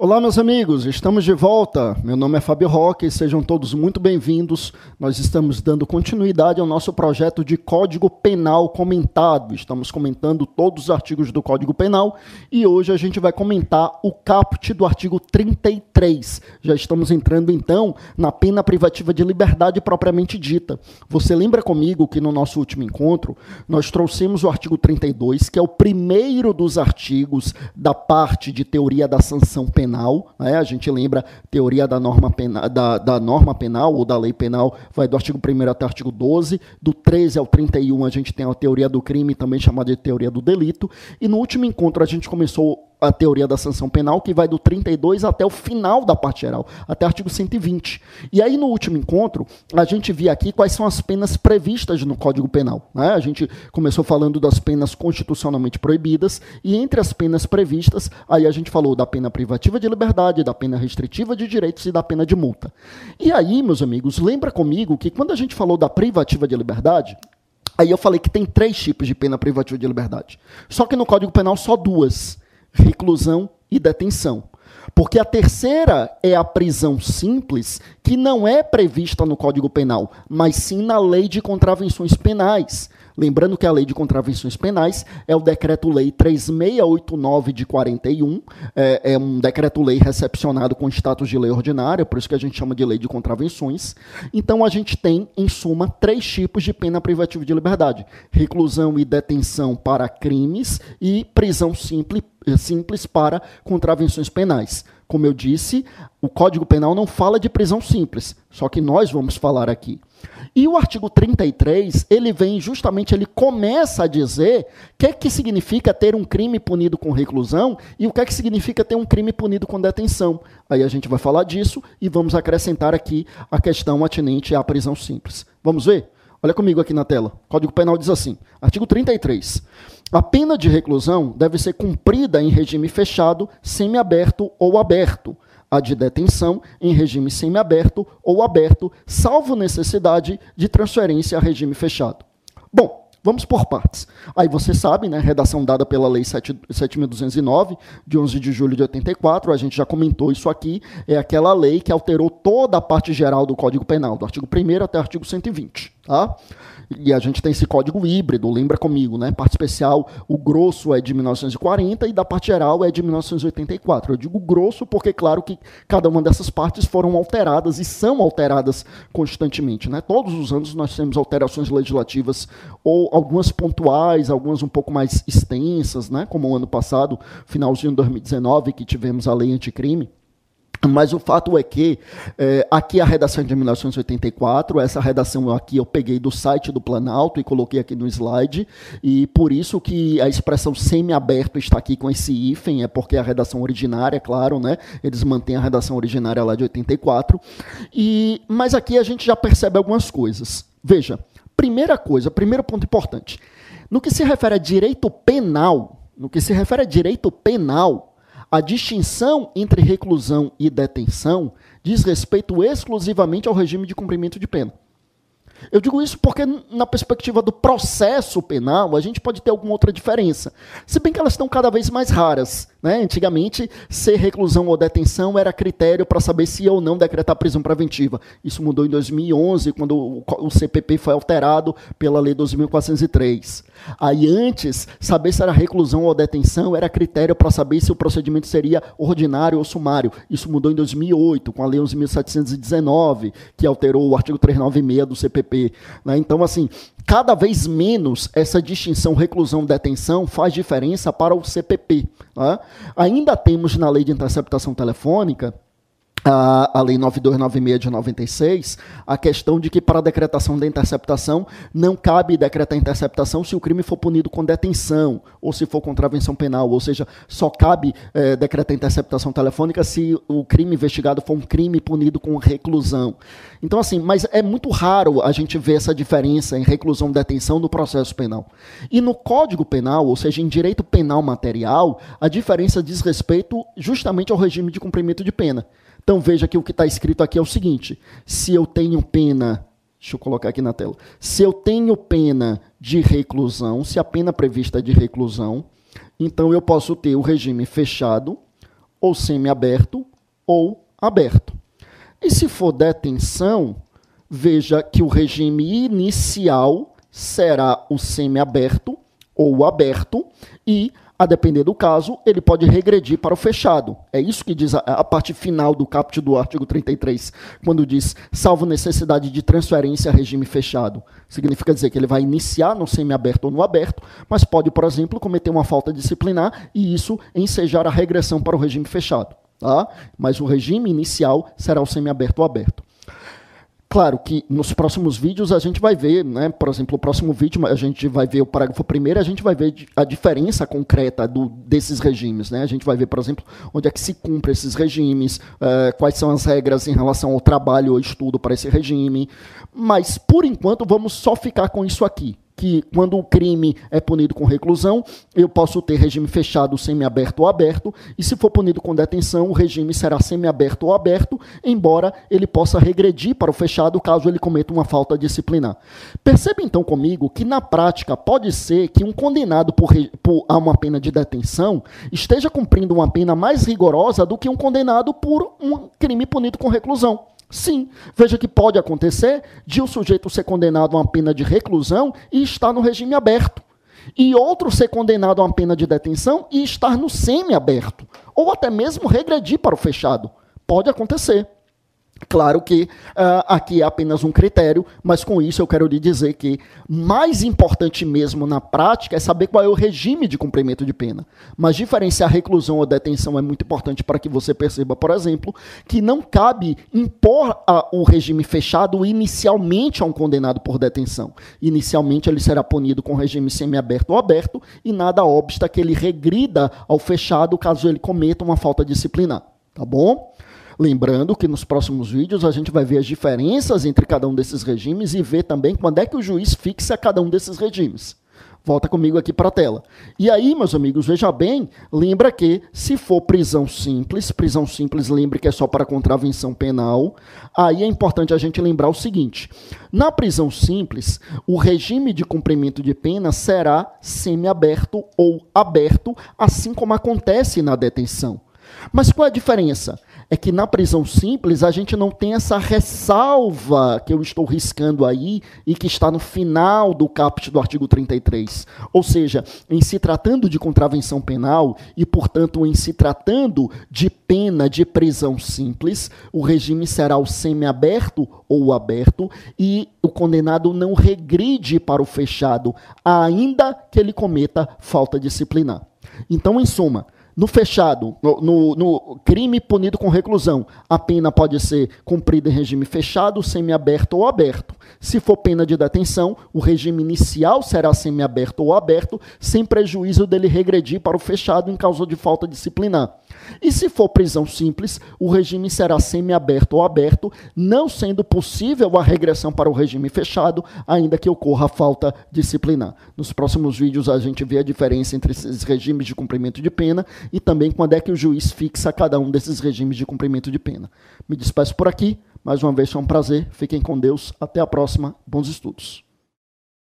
Olá, meus amigos, estamos de volta. Meu nome é Fábio Roque e sejam todos muito bem-vindos. Nós estamos dando continuidade ao nosso projeto de Código Penal comentado. Estamos comentando todos os artigos do Código Penal e hoje a gente vai comentar o caput do artigo 33. Já estamos entrando então na pena privativa de liberdade propriamente dita. Você lembra comigo que no nosso último encontro nós trouxemos o artigo 32, que é o primeiro dos artigos da parte de teoria da sanção penal penal, né? a gente lembra teoria da norma, penal, da, da norma penal ou da lei penal, vai do artigo 1 até o artigo 12, do 13 ao 31 a gente tem a teoria do crime, também chamada de teoria do delito, e no último encontro a gente começou a teoria da sanção penal, que vai do 32 até o final da parte geral, até o artigo 120. E aí, no último encontro, a gente via aqui quais são as penas previstas no Código Penal. Né? A gente começou falando das penas constitucionalmente proibidas, e entre as penas previstas, aí a gente falou da pena privativa de liberdade, da pena restritiva de direitos e da pena de multa. E aí, meus amigos, lembra comigo que quando a gente falou da privativa de liberdade, aí eu falei que tem três tipos de pena privativa de liberdade. Só que no Código Penal só duas reclusão e detenção. Porque a terceira é a prisão simples, que não é prevista no Código Penal, mas sim na Lei de Contravenções Penais. Lembrando que a Lei de Contravenções Penais é o Decreto-Lei 3689 de 41, é, é um decreto-lei recepcionado com status de lei ordinária, por isso que a gente chama de Lei de Contravenções. Então a gente tem, em suma, três tipos de pena privativa de liberdade: reclusão e detenção para crimes e prisão simples, simples para contravenções penais. Como eu disse, o Código Penal não fala de prisão simples, só que nós vamos falar aqui. E o artigo 33, ele vem justamente, ele começa a dizer o que que significa ter um crime punido com reclusão e o que que significa ter um crime punido com detenção. Aí a gente vai falar disso e vamos acrescentar aqui a questão atinente à prisão simples. Vamos ver? Olha comigo aqui na tela. O Código Penal diz assim: artigo 33. A pena de reclusão deve ser cumprida em regime fechado, semiaberto ou aberto a de detenção em regime semiaberto ou aberto, salvo necessidade de transferência a regime fechado. Bom, Vamos por partes. Aí você sabe, né, redação dada pela Lei 7.209, de 11 de julho de 84, a gente já comentou isso aqui, é aquela lei que alterou toda a parte geral do Código Penal, do artigo 1 até o artigo 120. Tá? E a gente tem esse código híbrido, lembra comigo, né? Parte especial, o grosso é de 1940 e da parte geral é de 1984. Eu digo grosso porque, claro, que cada uma dessas partes foram alteradas e são alteradas constantemente, né? Todos os anos nós temos alterações legislativas, ou algumas pontuais, algumas um pouco mais extensas, né? Como o ano passado, finalzinho de 2019, que tivemos a lei anticrime. Mas o fato é que é, aqui a redação de 1984, essa redação aqui eu peguei do site do Planalto e coloquei aqui no slide, e por isso que a expressão semi-aberto está aqui com esse hífen, é porque a redação originária, claro, né? Eles mantêm a redação originária lá de 84. E, mas aqui a gente já percebe algumas coisas. Veja, primeira coisa, primeiro ponto importante. No que se refere a direito penal, no que se refere a direito penal, a distinção entre reclusão e detenção diz respeito exclusivamente ao regime de cumprimento de pena. Eu digo isso porque, na perspectiva do processo penal, a gente pode ter alguma outra diferença. Se bem que elas estão cada vez mais raras. Né? Antigamente, ser reclusão ou detenção era critério para saber se ou não decretar prisão preventiva. Isso mudou em 2011, quando o CPP foi alterado pela Lei 2.403. Aí, antes, saber se era reclusão ou detenção era critério para saber se o procedimento seria ordinário ou sumário. Isso mudou em 2008, com a Lei 11.719, que alterou o artigo 396 do CPP. Né? Então, assim, cada vez menos essa distinção reclusão-detenção faz diferença para o CPP. Né? Ainda temos na lei de interceptação telefônica a, Lei 9296 de 96, a questão de que para a decretação da interceptação não cabe decretar interceptação se o crime for punido com detenção ou se for contravenção penal, ou seja, só cabe é, decretar interceptação telefônica se o crime investigado for um crime punido com reclusão. Então, assim, mas é muito raro a gente ver essa diferença em reclusão e detenção no processo penal. E no Código Penal, ou seja, em direito penal material, a diferença diz respeito justamente ao regime de cumprimento de pena. Então veja que o que está escrito aqui é o seguinte: se eu tenho pena, deixa eu colocar aqui na tela, se eu tenho pena de reclusão, se a pena prevista é de reclusão, então eu posso ter o regime fechado ou semiaberto ou aberto. E se for detenção, veja que o regime inicial será o semiaberto ou aberto e a depender do caso, ele pode regredir para o fechado. É isso que diz a, a, parte final do caput do artigo 33, quando diz, salvo necessidade de transferência a regime fechado. Significa dizer que ele vai iniciar no semiaberto ou no aberto, mas pode, por exemplo, cometer uma falta disciplinar e isso ensejar a regressão para o regime fechado. Tá? Mas o regime inicial será o semiaberto ou aberto. Claro que nos próximos vídeos a gente vai ver, né? Por exemplo, o próximo vídeo a gente vai ver o parágrafo primeiro, a gente vai ver a diferença concreta do, desses regimes, né? A gente vai ver, por exemplo, onde é que se cumpre esses regimes, uh, quais são as regras em relação ao trabalho ou estudo para esse regime. Mas por enquanto vamos só ficar com isso aqui, que quando o crime é punido com reclusão, eu posso ter regime fechado, semiaberto ou aberto, e se for punido com detenção, o regime será semiaberto ou aberto, embora ele possa regredir para o fechado caso ele cometa uma falta disciplinar. Perceba então comigo que na prática pode ser que um condenado por, por a uma pena de detenção esteja cumprindo uma pena mais rigorosa do que um condenado por um crime punido com reclusão. Sim, veja que pode acontecer de o sujeito ser condenado a uma pena de reclusão e estar no regime aberto. E outro ser condenado a uma pena de detenção e estar no semi-aberto. Ou até mesmo regredir para o fechado. Pode acontecer. Claro que uh, aqui é apenas um critério, mas com isso eu quero lhe dizer que mais importante mesmo na prática é saber qual é o regime de cumprimento de pena. Mas diferenciar reclusão ou detenção é muito importante para que você perceba, por exemplo, que não cabe impor a, o regime fechado inicialmente a um condenado por detenção. Inicialmente ele será punido com regime semiaberto ou aberto e nada obsta que ele regrida ao fechado caso ele cometa uma falta disciplinar. Tá bom? Lembrando que nos próximos vídeos a gente vai ver as diferenças entre cada um desses regimes e ver também quando é que o juiz fixa cada um desses regimes. Volta comigo aqui para a tela. E aí, meus amigos, veja bem, lembra que se for prisão simples, prisão simples, lembre que é só para contravenção penal, aí é importante a gente lembrar o seguinte: na prisão simples, o regime de cumprimento de pena será semiaberto ou aberto, assim como acontece na detenção. Mas qual é a diferença? É que na prisão simples a gente não tem essa ressalva que eu estou riscando aí e que está no final do caput do artigo 33. Ou seja, em se tratando de contravenção penal e, portanto, em se tratando de pena de prisão simples, o regime será o semiaberto ou o aberto e o condenado não regride para o fechado, ainda que ele cometa falta disciplinar. Então, em suma, no fechado, no, no, no, crime punido com reclusão, a pena pode ser cumprida em regime fechado, semiaberto ou aberto. Se for pena de detenção, o regime inicial será semiaberto ou aberto, sem prejuízo dele regredir para o fechado em causa de falta disciplinar. E se for prisão simples, o regime será semiaberto ou aberto, não sendo possível a regressão para o regime fechado, ainda que ocorra falta disciplinar. Nos próximos vídeos a gente vê a diferença entre esses regimes de cumprimento de pena e também quando é que o juiz fixa cada um desses regimes de cumprimento de pena. Me despeço por aqui. Mais uma vez foi um prazer. Fiquem com Deus. Até a próxima. Bons estudos.